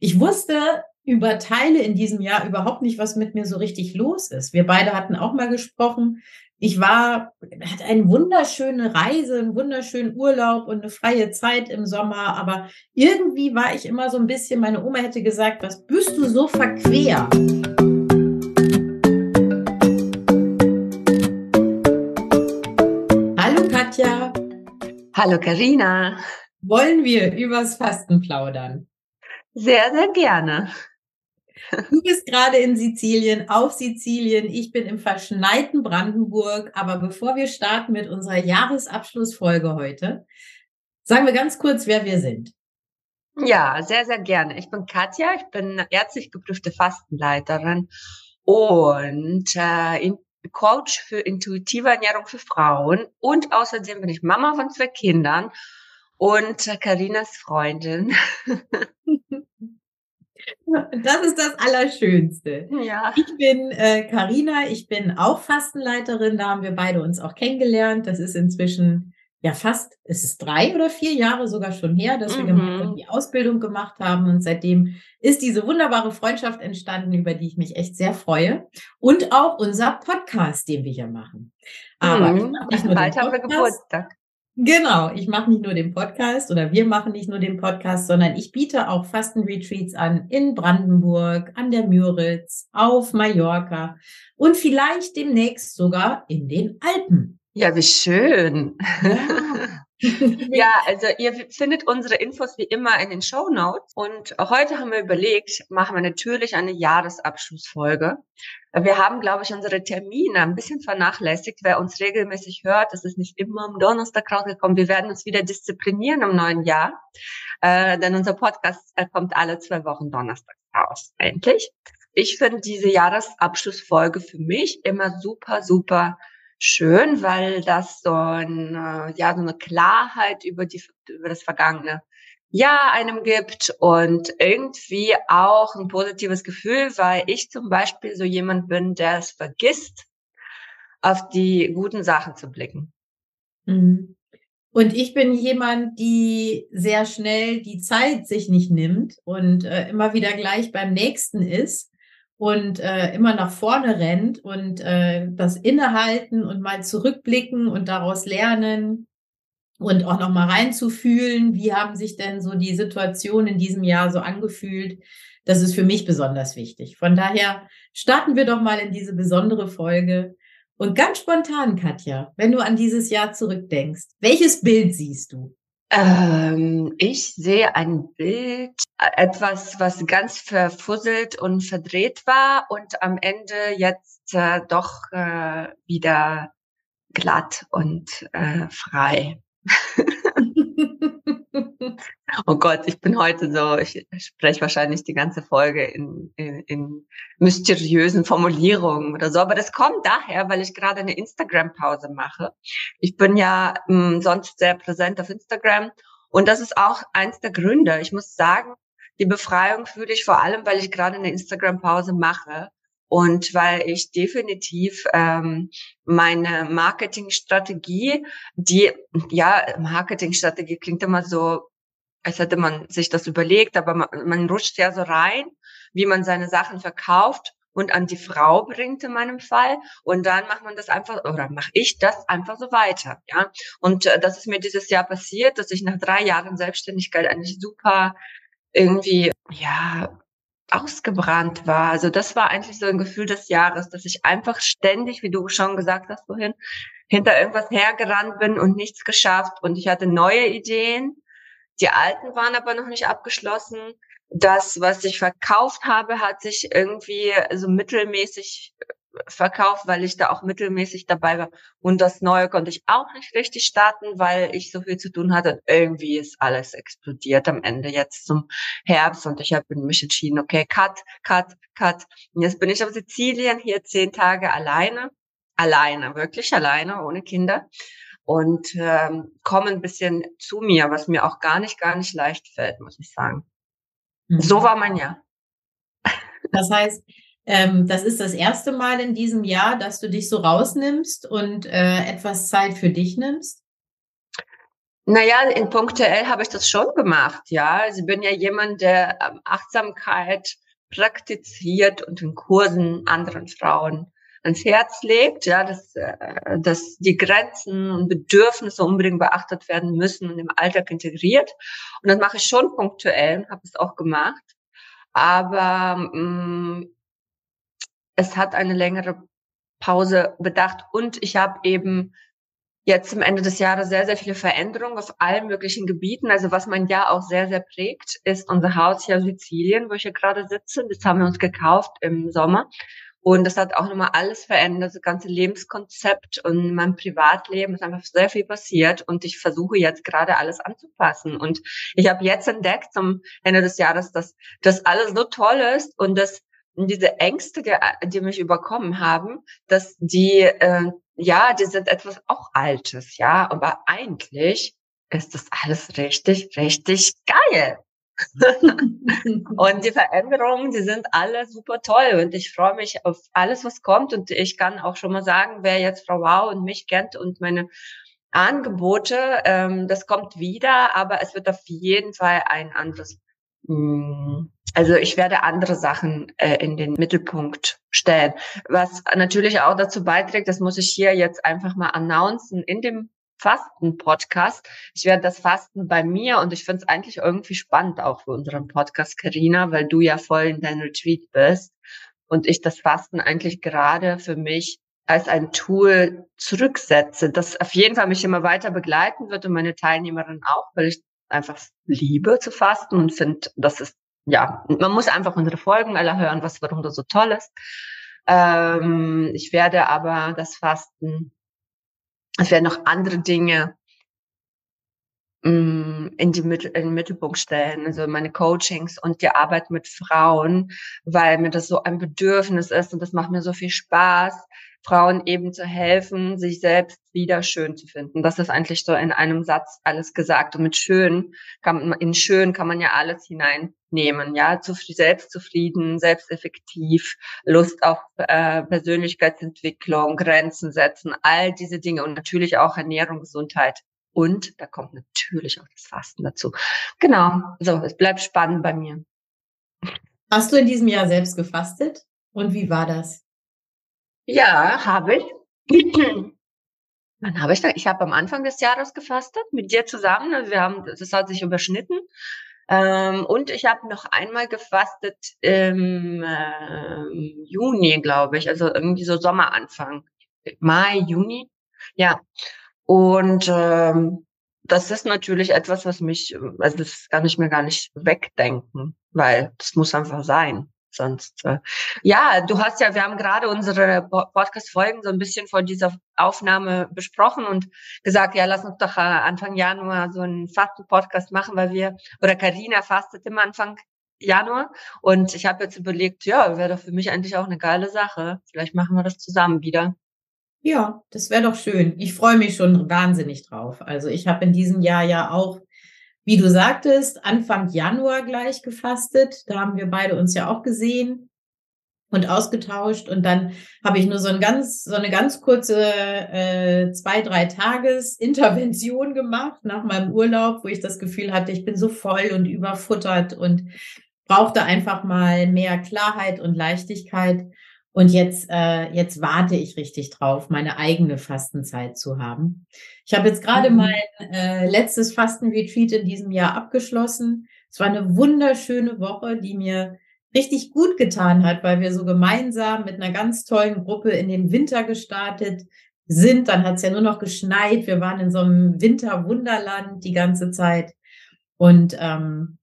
Ich wusste über Teile in diesem Jahr überhaupt nicht, was mit mir so richtig los ist. Wir beide hatten auch mal gesprochen. Ich war, hatte eine wunderschöne Reise, einen wunderschönen Urlaub und eine freie Zeit im Sommer, aber irgendwie war ich immer so ein bisschen, meine Oma hätte gesagt, was bist du so verquer? Hallo Katja. Hallo Karina. Wollen wir übers Fasten plaudern? Sehr, sehr gerne. Du bist gerade in Sizilien, auf Sizilien. Ich bin im verschneiten Brandenburg. Aber bevor wir starten mit unserer Jahresabschlussfolge heute, sagen wir ganz kurz, wer wir sind. Ja, sehr, sehr gerne. Ich bin Katja. Ich bin ärztlich geprüfte Fastenleiterin und äh, Coach für intuitive Ernährung für Frauen. Und außerdem bin ich Mama von zwei Kindern und Karinas Freundin. Das ist das Allerschönste. Ja. Ich bin Karina, äh, ich bin auch Fastenleiterin. Da haben wir beide uns auch kennengelernt. Das ist inzwischen ja fast, es ist drei oder vier Jahre sogar schon her, dass wir mhm. gemeinsam die Ausbildung gemacht haben. Und seitdem ist diese wunderbare Freundschaft entstanden, über die ich mich echt sehr freue. Und auch unser Podcast, den wir hier machen. Aber mhm. ich bald haben wir Geburtstag. Genau, ich mache nicht nur den Podcast oder wir machen nicht nur den Podcast, sondern ich biete auch Fastenretreats an in Brandenburg, an der Müritz, auf Mallorca und vielleicht demnächst sogar in den Alpen. Ja, wie schön. Ja. ja, also ihr findet unsere Infos wie immer in den Show Notes. Und heute haben wir überlegt, machen wir natürlich eine Jahresabschlussfolge. Wir haben, glaube ich, unsere Termine ein bisschen vernachlässigt. Wer uns regelmäßig hört, es ist nicht immer am Donnerstag rausgekommen. Wir werden uns wieder disziplinieren im neuen Jahr, äh, denn unser Podcast äh, kommt alle zwei Wochen Donnerstag raus. Endlich. Ich finde diese Jahresabschlussfolge für mich immer super, super schön, weil das so, ein, ja, so eine Klarheit über, die, über das vergangene Jahr einem gibt und irgendwie auch ein positives Gefühl, weil ich zum Beispiel so jemand bin, der es vergisst, auf die guten Sachen zu blicken. Mhm. Und ich bin jemand, die sehr schnell die Zeit sich nicht nimmt und äh, immer wieder gleich beim nächsten ist und äh, immer nach vorne rennt und äh, das innehalten und mal zurückblicken und daraus lernen und auch noch mal reinzufühlen, wie haben sich denn so die Situationen in diesem Jahr so angefühlt. Das ist für mich besonders wichtig. Von daher starten wir doch mal in diese besondere Folge. Und ganz spontan, Katja, wenn du an dieses Jahr zurückdenkst, welches Bild siehst du? Ähm, ich sehe ein Bild, äh, etwas, was ganz verfusselt und verdreht war und am Ende jetzt äh, doch äh, wieder glatt und äh, frei. oh Gott, ich bin heute so, ich spreche wahrscheinlich die ganze Folge in, in, in mysteriösen Formulierungen oder so, aber das kommt daher, weil ich gerade eine Instagram-Pause mache. Ich bin ja mh, hm, sonst sehr präsent auf Instagram und das ist auch eins der Gründe. Ich muss sagen, die Befreiung fühle ich vor allem, weil ich gerade eine Instagram-Pause mache und weil ich definitiv ähm, meine Marketingstrategie, die, ja, Marketingstrategie klingt immer so, als hätte man sich das überlegt, aber man, man rutscht ja so rein, wie man seine Sachen verkauft und an die Frau bringt in meinem Fall und dann macht man das einfach oder mache ich das einfach so weiter, ja. Und äh, das ist mir dieses Jahr passiert, dass ich nach drei Jahren Selbstständigkeit eigentlich super irgendwie ja ausgebrannt war. Also das war eigentlich so ein Gefühl des Jahres, dass ich einfach ständig, wie du schon gesagt hast vorhin, hinter irgendwas hergerannt bin und nichts geschafft. Und ich hatte neue Ideen. Die alten waren aber noch nicht abgeschlossen. Das, was ich verkauft habe, hat sich irgendwie so mittelmäßig verkauft, weil ich da auch mittelmäßig dabei war. Und das Neue konnte ich auch nicht richtig starten, weil ich so viel zu tun hatte. Irgendwie ist alles explodiert am Ende jetzt zum Herbst und ich habe mich entschieden, okay, cut, cut, cut. Und jetzt bin ich auf Sizilien hier zehn Tage alleine, alleine, wirklich alleine, ohne Kinder und ähm, komme ein bisschen zu mir, was mir auch gar nicht, gar nicht leicht fällt, muss ich sagen. Mhm. So war mein Jahr. Das heißt, ähm, das ist das erste Mal in diesem Jahr, dass du dich so rausnimmst und äh, etwas Zeit für dich nimmst? Naja, in punktuell habe ich das schon gemacht, ja. Also ich bin ja jemand, der ähm, Achtsamkeit praktiziert und in Kursen anderen Frauen ans Herz legt, ja, dass, äh, dass die Grenzen und Bedürfnisse unbedingt beachtet werden müssen und im Alltag integriert. Und das mache ich schon punktuell, habe es auch gemacht. Aber mh, mm, es hat eine längere Pause bedacht und ich habe eben jetzt zum Ende des Jahres sehr, sehr viele Veränderungen auf allen möglichen Gebieten. Also was mein Jahr auch sehr, sehr prägt, ist unser Haus hier in Sizilien, wo ich hier gerade sitze. Das haben wir uns gekauft im Sommer. Und das hat auch nochmal alles verändert, das ganze Lebenskonzept und mein Privatleben ist einfach sehr viel passiert und ich versuche jetzt gerade alles anzupassen. Und ich habe jetzt entdeckt zum Ende des Jahres, dass das alles so toll ist und dass diese Ängste, die mich überkommen haben, dass die äh, ja, die sind etwas auch Altes, ja, aber eigentlich ist das alles richtig, richtig geil. und die Veränderungen, die sind alle super toll. Und ich freue mich auf alles, was kommt. Und ich kann auch schon mal sagen, wer jetzt Frau Wow und mich kennt und meine Angebote, ähm, das kommt wieder, aber es wird auf jeden Fall ein anderes also ich werde andere Sachen äh, in den Mittelpunkt stellen. Was natürlich auch dazu beiträgt, das muss ich hier jetzt einfach mal announcen in dem Fasten-Podcast. Ich werde das Fasten bei mir und ich finde es eigentlich irgendwie spannend auch für unseren Podcast, Karina, weil du ja voll in deinem Retreat bist und ich das Fasten eigentlich gerade für mich als ein Tool zurücksetze, das auf jeden Fall mich immer weiter begleiten wird und meine Teilnehmerin auch, weil ich einfach liebe zu fasten und finde, das ist, ja, man muss einfach unsere Folgen alle hören, was, warum das so toll ist. Ähm, ich werde aber das Fasten, es werden noch andere Dinge in, die, in den Mittelpunkt stellen, also meine Coachings und die Arbeit mit Frauen, weil mir das so ein Bedürfnis ist und das macht mir so viel Spaß, Frauen eben zu helfen, sich selbst wieder schön zu finden. Das ist eigentlich so in einem Satz alles gesagt. Und mit schön kann man, in schön kann man ja alles hineinnehmen, ja, zu, selbstzufrieden, selbsteffektiv, Lust auf äh, Persönlichkeitsentwicklung, Grenzen setzen, all diese Dinge und natürlich auch Ernährung, Gesundheit. Und da kommt natürlich auch das Fasten dazu. Genau, so, es bleibt spannend bei mir. Hast du in diesem Jahr selbst gefastet? Und wie war das? Ja, habe ich. Wann habe ich da? Ich habe am Anfang des Jahres gefastet mit dir zusammen. Also wir haben, das hat sich überschnitten. Ähm, und ich habe noch einmal gefastet im äh, Juni, glaube ich, also irgendwie so Sommeranfang, Mai, Juni. Ja. Und ähm, das ist natürlich etwas, was mich, also das kann ich mir gar nicht wegdenken, weil das muss einfach sein sonst. Äh, ja, du hast ja, wir haben gerade unsere Podcast-Folgen so ein bisschen vor dieser Aufnahme besprochen und gesagt, ja, lass uns doch äh, Anfang Januar so einen Fasten-Podcast machen, weil wir, oder Karina fastet immer Anfang Januar. Und ich habe jetzt überlegt, ja, wäre doch für mich eigentlich auch eine geile Sache. Vielleicht machen wir das zusammen wieder. Ja, das wäre doch schön. Ich freue mich schon wahnsinnig drauf. Also ich habe in diesem Jahr ja auch wie du sagtest, Anfang Januar gleich gefastet. Da haben wir beide uns ja auch gesehen und ausgetauscht. Und dann habe ich nur so ein ganz, so eine ganz kurze äh, zwei, drei Tages Intervention gemacht nach meinem Urlaub, wo ich das Gefühl hatte, ich bin so voll und überfuttert und brauchte einfach mal mehr Klarheit und Leichtigkeit. Und jetzt, äh, jetzt warte ich richtig drauf, meine eigene Fastenzeit zu haben. Ich habe jetzt gerade mhm. mein äh, letztes Fastenretreat in diesem Jahr abgeschlossen. Es war eine wunderschöne Woche, die mir richtig gut getan hat, weil wir so gemeinsam mit einer ganz tollen Gruppe in den Winter gestartet sind. Dann hat es ja nur noch geschneit. Wir waren in so einem Winterwunderland die ganze Zeit. Und ähm,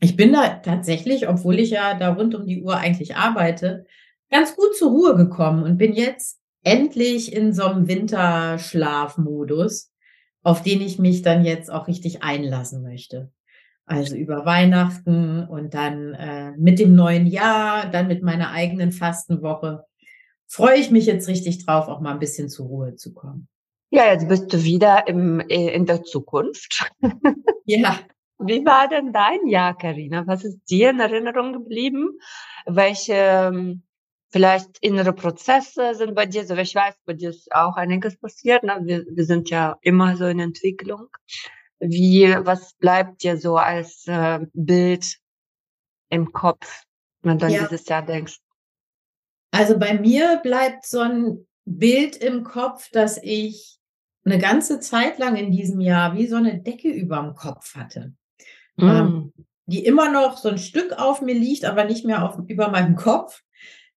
ich bin da tatsächlich, obwohl ich ja da rund um die Uhr eigentlich arbeite, ganz gut zur Ruhe gekommen und bin jetzt endlich in so einem Winterschlafmodus, auf den ich mich dann jetzt auch richtig einlassen möchte. Also über Weihnachten und dann äh, mit dem neuen Jahr, dann mit meiner eigenen Fastenwoche. Freue ich mich jetzt richtig drauf, auch mal ein bisschen zur Ruhe zu kommen. Ja, jetzt bist du wieder im, äh, in der Zukunft. ja. Wie war denn dein Jahr, Karina? Was ist dir in Erinnerung geblieben? Welche ähm, vielleicht innere Prozesse sind bei dir, so ich weiß, bei dir ist auch einiges passiert, ne? wir, wir sind ja immer so in Entwicklung. Wie, was bleibt dir so als äh, Bild im Kopf, wenn du an ja. dieses Jahr denkst? Also bei mir bleibt so ein Bild im Kopf, dass ich eine ganze Zeit lang in diesem Jahr wie so eine Decke überm Kopf hatte. Mm. Ähm, die immer noch so ein Stück auf mir liegt, aber nicht mehr auf, über meinem Kopf.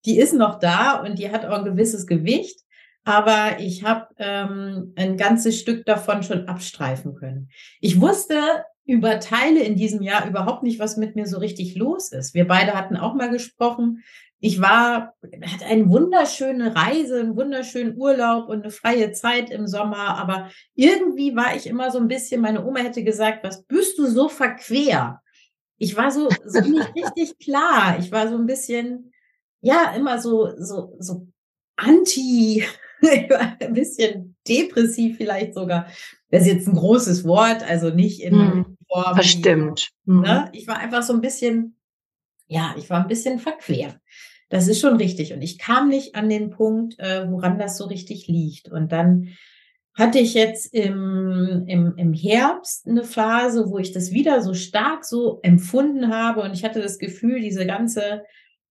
Die ist noch da und die hat auch ein gewisses Gewicht, aber ich habe ähm, ein ganzes Stück davon schon abstreifen können. Ich wusste über Teile in diesem Jahr überhaupt nicht, was mit mir so richtig los ist. Wir beide hatten auch mal gesprochen. Ich war, hatte eine wunderschöne Reise, einen wunderschönen Urlaub und eine freie Zeit im Sommer, aber irgendwie war ich immer so ein bisschen, meine Oma hätte gesagt, was bist du so verquer? Ich war so, so nicht richtig klar. Ich war so ein bisschen, ja, immer so, so, so anti, ein bisschen depressiv vielleicht sogar. Das ist jetzt ein großes Wort, also nicht in hm, Form. Bestimmt. Hm. Ne? Ich war einfach so ein bisschen, ja, ich war ein bisschen verquer. Das ist schon richtig. Und ich kam nicht an den Punkt, äh, woran das so richtig liegt. Und dann hatte ich jetzt im, im, im Herbst eine Phase, wo ich das wieder so stark so empfunden habe. Und ich hatte das Gefühl, diese ganze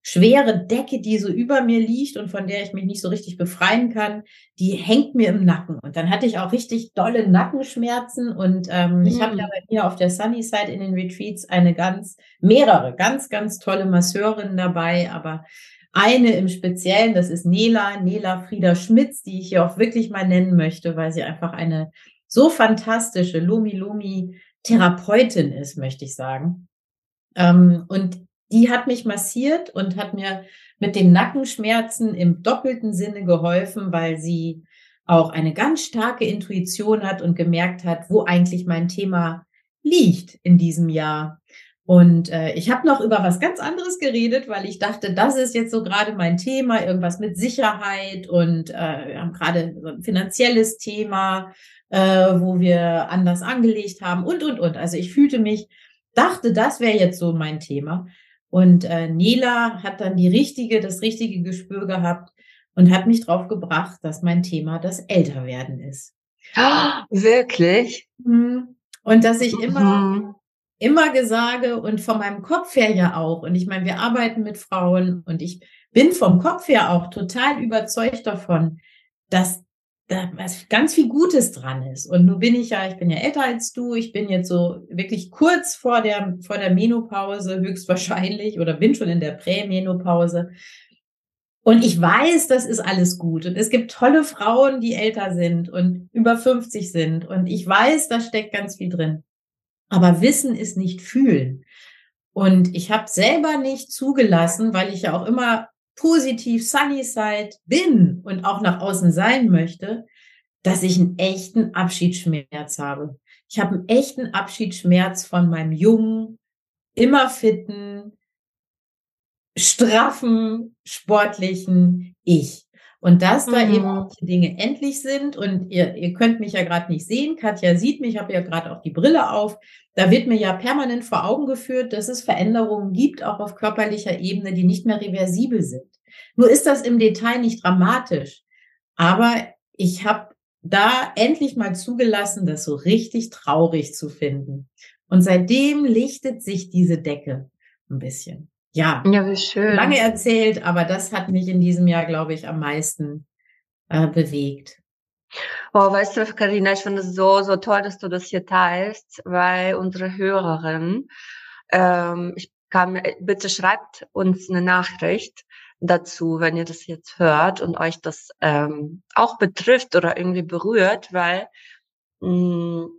schwere Decke, die so über mir liegt und von der ich mich nicht so richtig befreien kann, die hängt mir im Nacken. Und dann hatte ich auch richtig dolle Nackenschmerzen. Und ähm, mhm. ich habe ja bei mir auf der Sunny Side in den Retreats eine ganz, mehrere, ganz, ganz tolle Masseurinnen dabei. Aber eine im Speziellen, das ist Nela, Nela Frieda Schmitz, die ich hier auch wirklich mal nennen möchte, weil sie einfach eine so fantastische Lumi Lumi Therapeutin ist, möchte ich sagen. Ähm, und die hat mich massiert und hat mir mit den Nackenschmerzen im doppelten Sinne geholfen, weil sie auch eine ganz starke Intuition hat und gemerkt hat, wo eigentlich mein Thema liegt in diesem Jahr. Und äh, ich habe noch über was ganz anderes geredet, weil ich dachte, das ist jetzt so gerade mein Thema, irgendwas mit Sicherheit und äh, wir haben gerade so ein finanzielles Thema, äh, wo wir anders angelegt haben und, und, und. Also ich fühlte mich, dachte, das wäre jetzt so mein Thema. Und äh, Nela hat dann die richtige, das richtige Gespür gehabt und hat mich drauf gebracht, dass mein Thema das Älterwerden ist. Oh, wirklich? Mhm. Und dass ich immer mhm immer gesage und von meinem Kopf her ja auch. Und ich meine, wir arbeiten mit Frauen und ich bin vom Kopf her auch total überzeugt davon, dass da was ganz viel Gutes dran ist. Und nun bin ich ja, ich bin ja älter als du, ich bin jetzt so wirklich kurz vor der, vor der Menopause höchstwahrscheinlich oder bin schon in der Prämenopause. Und ich weiß, das ist alles gut. Und es gibt tolle Frauen, die älter sind und über 50 sind. Und ich weiß, da steckt ganz viel drin. Aber Wissen ist nicht fühlen. Und ich habe selber nicht zugelassen, weil ich ja auch immer positiv sunny side bin und auch nach außen sein möchte, dass ich einen echten Abschiedsschmerz habe. Ich habe einen echten Abschiedsschmerz von meinem jungen, immer fitten, straffen, sportlichen Ich. Und dass da mhm. eben manche Dinge endlich sind und ihr, ihr könnt mich ja gerade nicht sehen, Katja sieht mich, ich habe ja gerade auch die Brille auf, da wird mir ja permanent vor Augen geführt, dass es Veränderungen gibt, auch auf körperlicher Ebene, die nicht mehr reversibel sind. Nur ist das im Detail nicht dramatisch. Aber ich habe da endlich mal zugelassen, das so richtig traurig zu finden. Und seitdem lichtet sich diese Decke ein bisschen. Ja, ja wie schön. lange erzählt, aber das hat mich in diesem Jahr, glaube ich, am meisten äh, bewegt. Oh, weißt du, Karina, ich finde es so, so toll, dass du das hier teilst, weil unsere Hörerin, ähm, ich kann, bitte schreibt uns eine Nachricht dazu, wenn ihr das jetzt hört und euch das ähm, auch betrifft oder irgendwie berührt, weil mh, mm,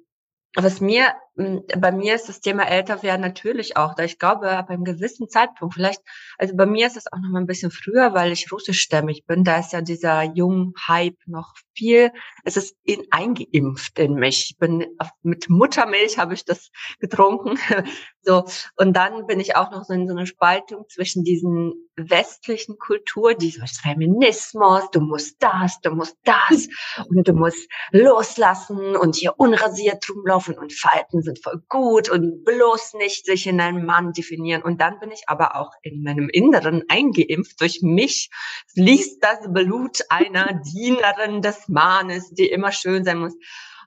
was mir bei mir ist das Thema Älterwerden natürlich auch da. Ich glaube, ab einem gewissen Zeitpunkt, vielleicht, also bei mir ist es auch noch mal ein bisschen früher, weil ich russischstämmig bin. Da ist ja dieser Jung-Hype noch viel, es ist in, eingeimpft in mich. Ich bin mit Muttermilch habe ich das getrunken. so. Und dann bin ich auch noch so in so einer Spaltung zwischen diesen westlichen Kultur, dieses Feminismus, du musst das, du musst das und du musst loslassen und hier unrasiert rumlaufen und Falten sind voll gut und bloß nicht sich in einen Mann definieren. Und dann bin ich aber auch in meinem Inneren eingeimpft. Durch mich fließt das Blut einer Dienerin des Mannes, die immer schön sein muss.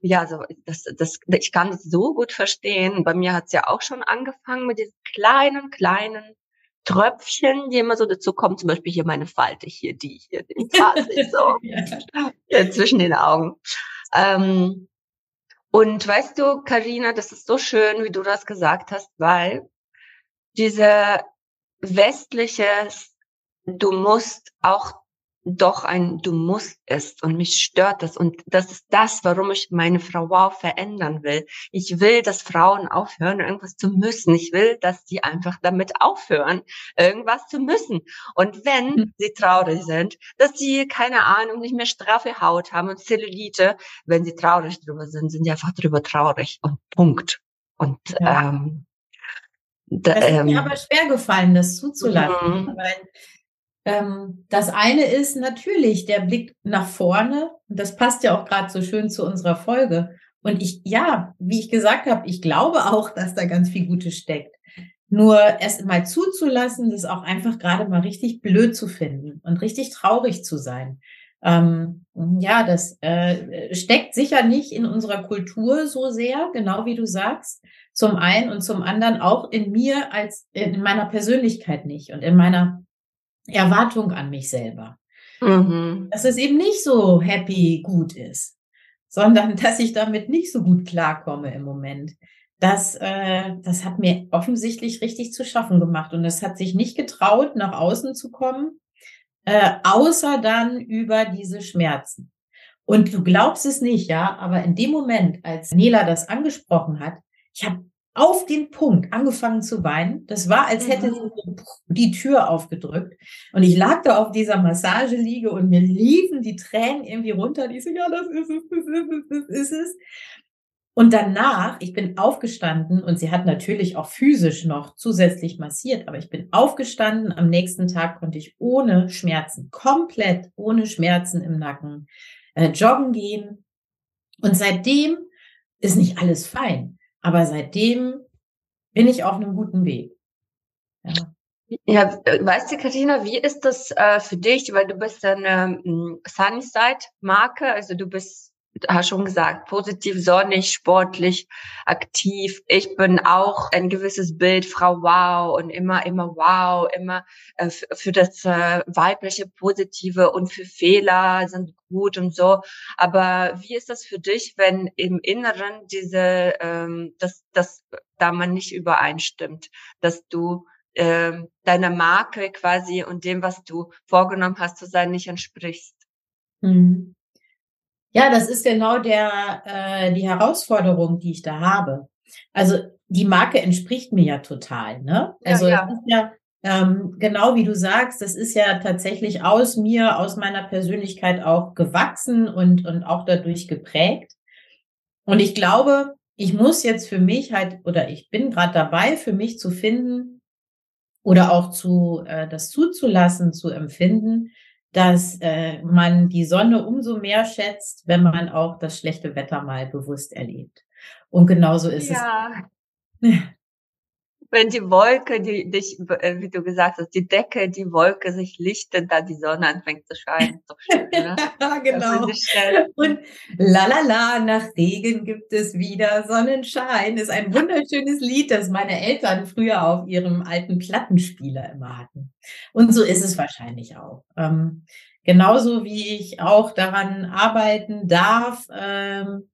Ja, so das, das, ich kann das so gut verstehen. Bei mir hat es ja auch schon angefangen mit diesen kleinen, kleinen Tröpfchen, die immer so dazu kommen. Zum Beispiel hier meine Falte, hier die, hier die so ja. zwischen den Augen. Ähm, und weißt du, Karina, das ist so schön, wie du das gesagt hast, weil diese westliche, du musst auch doch ein Du musst ist und mich stört das und das ist das, warum ich meine Frau Wow verändern will. Ich will, dass Frauen aufhören, irgendwas zu müssen. Ich will, dass sie einfach damit aufhören, irgendwas zu müssen. Und wenn hm. sie traurig sind, dass sie, keine Ahnung, nicht mehr straffe Haut haben und Zellulite, wenn sie traurig drüber sind, sind sie einfach drüber traurig und Punkt. Und ja. ähm, da, das ist ähm, mir aber schwer gefallen, das zuzulassen. Mhm. Weil ähm, das eine ist natürlich der Blick nach vorne. Und das passt ja auch gerade so schön zu unserer Folge. Und ich, ja, wie ich gesagt habe, ich glaube auch, dass da ganz viel Gutes steckt. Nur erst mal zuzulassen, das auch einfach gerade mal richtig blöd zu finden und richtig traurig zu sein. Ähm, ja, das äh, steckt sicher nicht in unserer Kultur so sehr, genau wie du sagst. Zum einen und zum anderen auch in mir als in meiner Persönlichkeit nicht und in meiner Erwartung an mich selber. Mhm. Dass es eben nicht so happy gut ist, sondern dass ich damit nicht so gut klarkomme im Moment. Das, äh, das hat mir offensichtlich richtig zu schaffen gemacht und es hat sich nicht getraut, nach außen zu kommen, äh, außer dann über diese Schmerzen. Und du glaubst es nicht, ja, aber in dem Moment, als Nela das angesprochen hat, ich habe auf den Punkt angefangen zu weinen. Das war, als hätte sie mhm. die Tür aufgedrückt. Und ich lag da auf dieser Massageliege und mir liefen die Tränen irgendwie runter. Die so, ja, das ist es, das ist es, das ist es. Und danach, ich bin aufgestanden und sie hat natürlich auch physisch noch zusätzlich massiert, aber ich bin aufgestanden. Am nächsten Tag konnte ich ohne Schmerzen, komplett ohne Schmerzen im Nacken, äh, joggen gehen. Und seitdem ist nicht alles fein. Aber seitdem bin ich auf einem guten Weg. Ja. Ja, weißt du, Katina, wie ist das äh, für dich? Weil du bist eine ähm, Sunnyside-Marke, also du bist, hast schon gesagt, positiv, sonnig, sportlich, aktiv. Ich bin auch ein gewisses Bild, Frau Wow und immer, immer Wow, immer äh, für das äh, weibliche Positive und für Fehler sind gut und so. Aber wie ist das für dich, wenn im Inneren diese, ähm, dass das da man nicht übereinstimmt, dass du ähm, deiner Marke quasi und dem, was du vorgenommen hast zu sein, nicht entsprichst? Mhm. Ja, das ist genau der äh, die Herausforderung, die ich da habe. Also die Marke entspricht mir ja total, ne? Also ja, ja. ist ja ähm, genau wie du sagst, das ist ja tatsächlich aus mir, aus meiner Persönlichkeit auch gewachsen und, und auch dadurch geprägt. Und ich glaube, ich muss jetzt für mich halt, oder ich bin gerade dabei, für mich zu finden oder auch zu äh, das zuzulassen, zu empfinden, dass äh, man die Sonne umso mehr schätzt, wenn man auch das schlechte Wetter mal bewusst erlebt. Und genauso ist ja. es. wenn die Wolke, die dich, äh, wie du gesagt hast, die Decke, die Wolke sich lichtet, da die Sonne anfängt zu scheinen. Doch schön, ne? genau. Und la la la, nach Regen gibt es wieder Sonnenschein. Ist ein wunderschönes Lied, das meine Eltern früher auf ihrem alten Plattenspieler immer hatten. Und so ist es wahrscheinlich auch. Ähm, genauso wie ich auch daran arbeiten darf, ähm,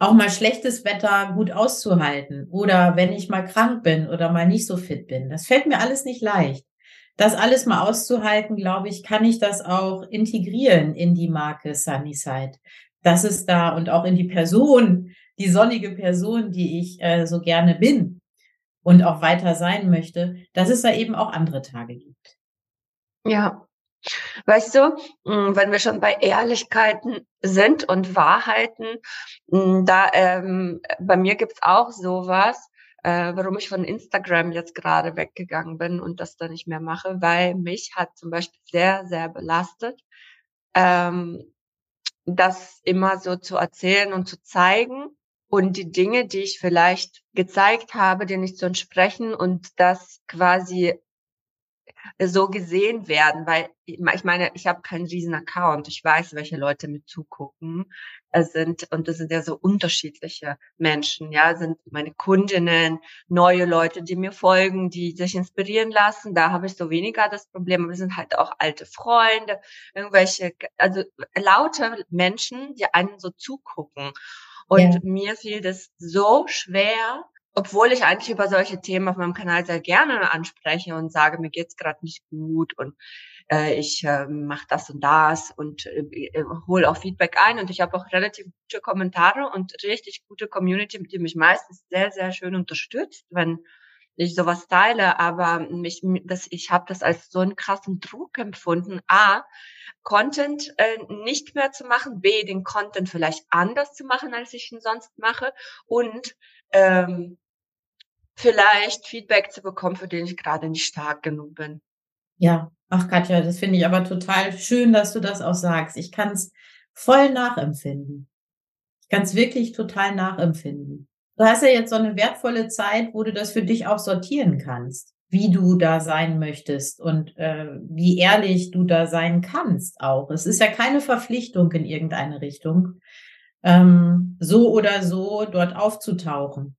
auch mal schlechtes Wetter gut auszuhalten oder wenn ich mal krank bin oder mal nicht so fit bin. Das fällt mir alles nicht leicht. Das alles mal auszuhalten, glaube ich, kann ich das auch integrieren in die Marke Sunnyside. Das ist da und auch in die Person, die sonnige Person, die ich äh, so gerne bin und auch weiter sein möchte, dass es da eben auch andere Tage gibt. Ja, Weißt du, hm, wenn wir schon bei Ehrlichkeiten sind und Wahrheiten, hm, da ähm, bei mir gibt's auch sowas, äh, warum ich von Instagram jetzt gerade weggegangen bin und das da nicht mehr mache, weil mich hat zum Beispiel sehr, sehr belastet, ähm, das immer so zu erzählen und zu zeigen und die Dinge, die ich vielleicht gezeigt habe, dir nicht zu entsprechen und das quasi so gesehen werden, weil ich meine, ich habe keinen riesen Account. Ich weiß, welche Leute mir zugucken es sind und das sind ja so unterschiedliche Menschen, ja, sind meine Kundinnen, neue Leute, die mir folgen, die sich inspirieren lassen. Da habe ich so weniger das Problem. Aber es sind halt auch alte Freunde, irgendwelche, also lauter Menschen, die einen so zugucken. Und ja. mir fiel das so schwer, obwohl ich eigentlich über solche Themen auf meinem Kanal sehr gerne anspreche und sage, mir geht's gerade nicht gut und äh, ich äh, mache das und das und äh, äh hole auch Feedback ein und ich habe auch relativ gute Kommentare und richtig gute Community, die mich meistens sehr, sehr schön unterstützt, wenn ich sowas teile, aber mich, das, ich habe das als so einen krassen Druck empfunden. A, Content äh, nicht mehr zu machen, B, den Content vielleicht anders zu machen, als ich ihn sonst mache und ähm, vielleicht Feedback zu bekommen, für den ich gerade nicht stark genug bin. Ja, ach Katja, das finde ich aber total schön, dass du das auch sagst. Ich kann es voll nachempfinden. Ich kann es wirklich total nachempfinden. Du hast ja jetzt so eine wertvolle Zeit, wo du das für dich auch sortieren kannst, wie du da sein möchtest und äh, wie ehrlich du da sein kannst auch. Es ist ja keine Verpflichtung in irgendeine Richtung, ähm, so oder so dort aufzutauchen.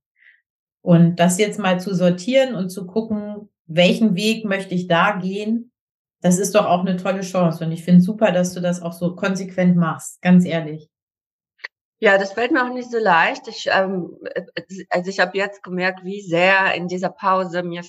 Und das jetzt mal zu sortieren und zu gucken, welchen Weg möchte ich da gehen, das ist doch auch eine tolle Chance. Und ich finde super, dass du das auch so konsequent machst, ganz ehrlich. Ja, das fällt mir auch nicht so leicht. Ich, ähm, äh, also ich habe jetzt gemerkt, wie sehr in dieser Pause mir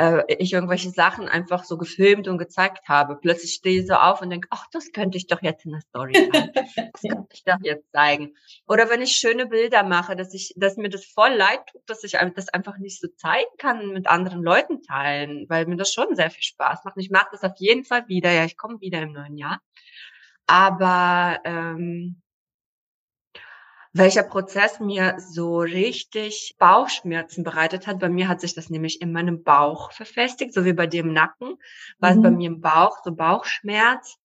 äh, ich irgendwelche Sachen einfach so gefilmt und gezeigt habe. Plötzlich stehe ich so auf und denke, ach, das könnte ich doch jetzt in der Story haben. Das könnte ich doch jetzt zeigen. Oder wenn ich schöne Bilder mache, dass ich, dass mir das voll leid tut, dass ich das einfach nicht so zeigen kann, mit anderen Leuten teilen, weil mir das schon sehr viel Spaß macht. Und ich mache das auf jeden Fall wieder. Ja, ich komme wieder im neuen Jahr. Aber ähm, welcher Prozess mir so richtig Bauchschmerzen bereitet hat. Bei mir hat sich das nämlich in meinem Bauch verfestigt, so wie bei dir im Nacken. Was mhm. bei mir im Bauch, so Bauchschmerz,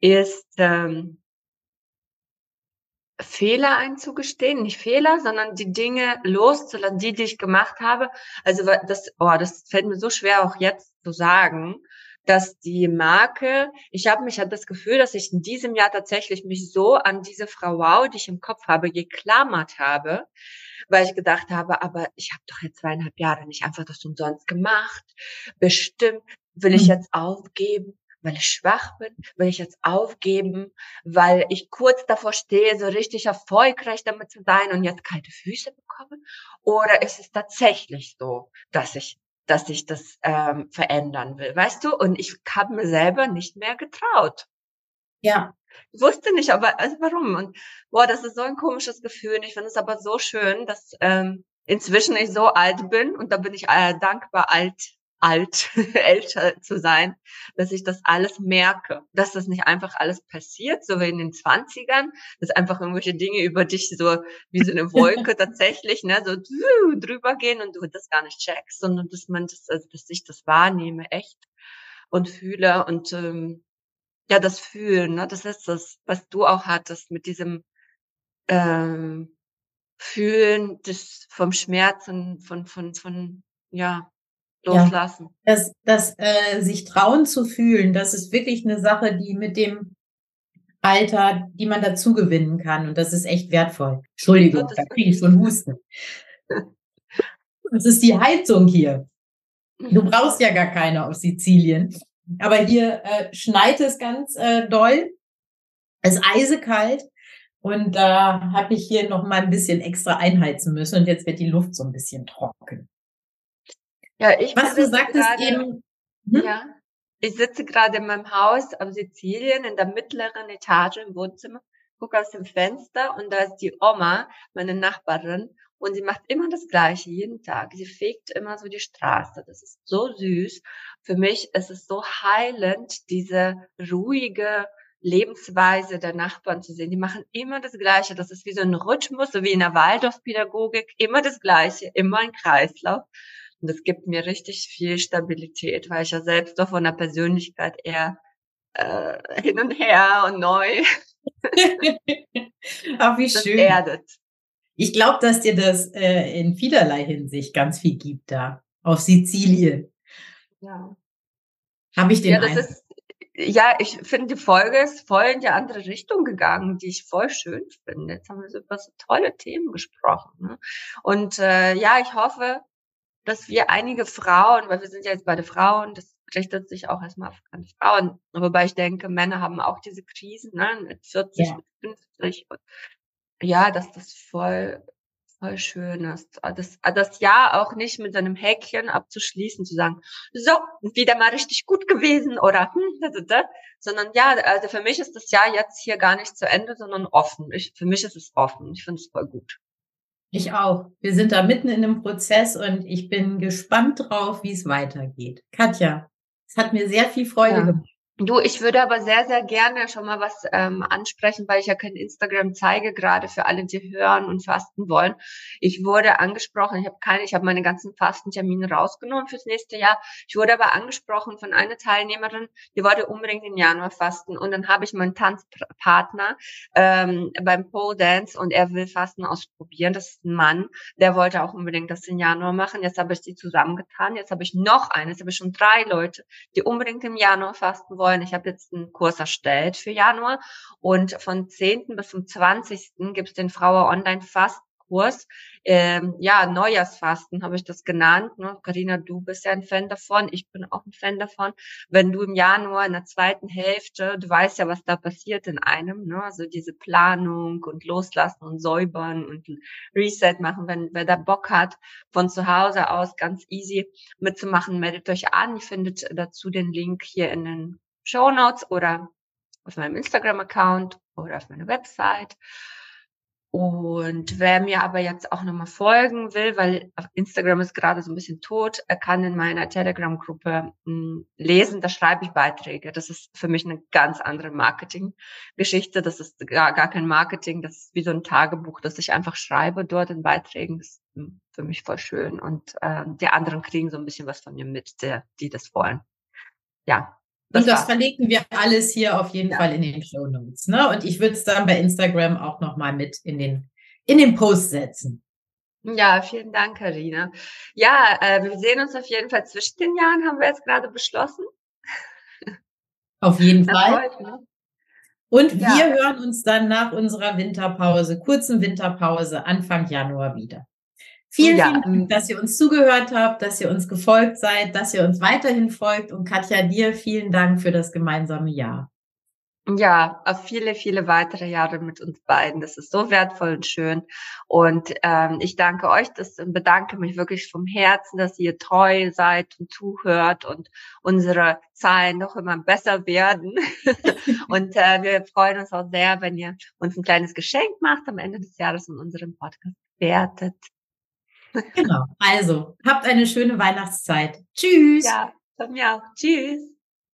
ist ähm, Fehler einzugestehen, nicht Fehler, sondern die Dinge loszulassen, die, die ich gemacht habe. Also das, oh, das fällt mir so schwer auch jetzt zu sagen, dass die Marke, ich habe mich hat das Gefühl, dass ich in diesem Jahr tatsächlich mich so an diese Frau Wow, die ich im Kopf habe, geklammert habe, weil ich gedacht habe, aber ich habe doch jetzt zweieinhalb Jahre nicht einfach das umsonst gemacht. Bestimmt will ich hm. jetzt aufgeben, weil ich schwach bin, will ich jetzt aufgeben, weil ich kurz davor stehe, so richtig erfolgreich damit zu sein und jetzt kalte Füße bekomme? Oder ist es tatsächlich so, dass ich dass ich das ähm, verändern will, weißt du? Und ich habe mir selber nicht mehr getraut. Ja. Ich wusste nicht, aber also warum? Und boah, das ist so ein komisches Gefühl. Ich finde es aber so schön, dass ähm, inzwischen ich so alt bin und da bin ich äh, dankbar alt alt, älter zu sein, dass ich das alles merke, dass das nicht einfach alles passiert, so wie in den Zwanzigern, dass einfach irgendwelche Dinge über dich so wie so eine Wolke tatsächlich, ne, so drüber gehen und du das gar nicht checkst, sondern dass man das, also dass ich das wahrnehme, echt und fühle und ähm, ja, das Fühlen, ne, das ist das, was du auch hattest mit diesem ähm, Fühlen des vom Schmerzen, von von von ja loslassen. Ja, das, das äh, sich trauen zu fühlen, das ist wirklich eine Sache, die mit dem Alter, die man dazu gewinnen kann. Und das ist echt wertvoll. Entschuldigung, da kriege ich schon Husten. Das ist die Heizung hier. Du brauchst ja gar keine auf Sizilien. Aber hier äh, schneit es ganz äh, doll. Es ist eisekalt. Und da äh, habe ich hier noch mal ein bisschen extra einheizen müssen. Und jetzt wird die Luft so ein bisschen trocken. Ja, ich Was du sagtest gerade, eben. Hm? Ja, ich sitze gerade in meinem Haus am Sizilien in der mittleren Etage im Wohnzimmer, gucke aus dem Fenster und da ist die Oma, meine Nachbarin, und sie macht immer das Gleiche jeden Tag. Sie fegt immer so die Straße. Das ist so süß. Für mich ist es so heilend, diese ruhige Lebensweise der Nachbarn zu sehen. Die machen immer das Gleiche. Das ist wie so ein Rhythmus, so wie in der Waldorfpädagogik. Immer das Gleiche, immer ein Kreislauf. Und das gibt mir richtig viel Stabilität, weil ich ja selbst doch von der Persönlichkeit eher äh, hin und her und neu. Ach, wie das schön. Erdet. Ich glaube, dass dir das äh, in vielerlei Hinsicht ganz viel gibt da auf Sizilien. Ja. Habe ich den Ja, das Eindruck. ist, ja, ich finde, die Folge ist voll in die andere Richtung gegangen, die ich voll schön finde. Jetzt haben wir so über so tolle Themen gesprochen. Ne? Und äh, ja, ich hoffe, dass wir einige Frauen, weil wir sind ja jetzt beide Frauen, das richtet sich auch erstmal auf Frauen, wobei ich denke, Männer haben auch diese Krisen, ne, mit 40, ja. mit 50 und ja, dass das voll voll schön ist. Das, das Jahr auch nicht mit so einem Häkchen abzuschließen, zu sagen, so, wieder mal richtig gut gewesen oder hm, da, da, da. sondern ja, also für mich ist das Jahr jetzt hier gar nicht zu Ende, sondern offen. Ich, für mich ist es offen. Ich finde es voll gut. Ich auch. Wir sind da mitten in einem Prozess und ich bin gespannt drauf, wie es weitergeht. Katja, es hat mir sehr viel Freude ja. gemacht. Du, ich würde aber sehr, sehr gerne schon mal was ähm, ansprechen, weil ich ja kein Instagram zeige, gerade für alle, die hören und fasten wollen. Ich wurde angesprochen, ich habe keine, ich habe meine ganzen Fastentermine rausgenommen fürs nächste Jahr. Ich wurde aber angesprochen von einer Teilnehmerin, die wollte unbedingt im Januar fasten. Und dann habe ich meinen Tanzpartner ähm, beim Pole Dance und er will Fasten ausprobieren. Das ist ein Mann, der wollte auch unbedingt das im Januar machen. Jetzt habe ich die zusammengetan. Jetzt habe ich noch eines, habe ich schon drei Leute, die unbedingt im Januar fasten wollen wollen. Ich habe jetzt einen Kurs erstellt für Januar und von 10. bis zum 20. gibt es den Frauer Online Fast Kurs. Ähm, ja, Neujahrsfasten habe ich das genannt. Ne? Carina, du bist ja ein Fan davon. Ich bin auch ein Fan davon. Wenn du im Januar in der zweiten Hälfte, du weißt ja, was da passiert in einem, ne? also diese Planung und Loslassen und Säubern und Reset machen. Wenn wer da Bock hat, von zu Hause aus ganz easy mitzumachen, meldet euch an. Ihr findet dazu den Link hier in den Show Notes oder auf meinem Instagram-Account oder auf meiner Website. Und wer mir aber jetzt auch nochmal folgen will, weil Instagram ist gerade so ein bisschen tot, er kann in meiner Telegram-Gruppe hm, lesen, da schreibe ich Beiträge. Das ist für mich eine ganz andere Marketing-Geschichte. Das ist gar, gar kein Marketing, das ist wie so ein Tagebuch, das ich einfach schreibe dort in Beiträgen. Das ist hm, für mich voll schön. Und äh, die anderen kriegen so ein bisschen was von mir mit, der, die das wollen. Ja, das und das verlinken wir alles hier auf jeden ja. Fall in den Show Notes. Ne? Und ich würde es dann bei Instagram auch nochmal mit in den, in den Post setzen. Ja, vielen Dank, Karina. Ja, äh, wir sehen uns auf jeden Fall zwischen den Jahren, haben wir jetzt gerade beschlossen. Auf jeden Fall. Und ja. wir hören uns dann nach unserer Winterpause, kurzen Winterpause, Anfang Januar wieder. Vielen, ja. vielen Dank, dass ihr uns zugehört habt, dass ihr uns gefolgt seid, dass ihr uns weiterhin folgt. Und Katja, dir vielen Dank für das gemeinsame Jahr. Ja, auf viele, viele weitere Jahre mit uns beiden. Das ist so wertvoll und schön. Und ähm, ich danke euch, das bedanke mich wirklich vom Herzen, dass ihr treu seid und zuhört und unsere Zahlen noch immer besser werden. und äh, wir freuen uns auch sehr, wenn ihr uns ein kleines Geschenk macht am Ende des Jahres und unseren Podcast wertet. Genau. Also, habt eine schöne Weihnachtszeit. Tschüss. Ja, von mir auch. Tschüss.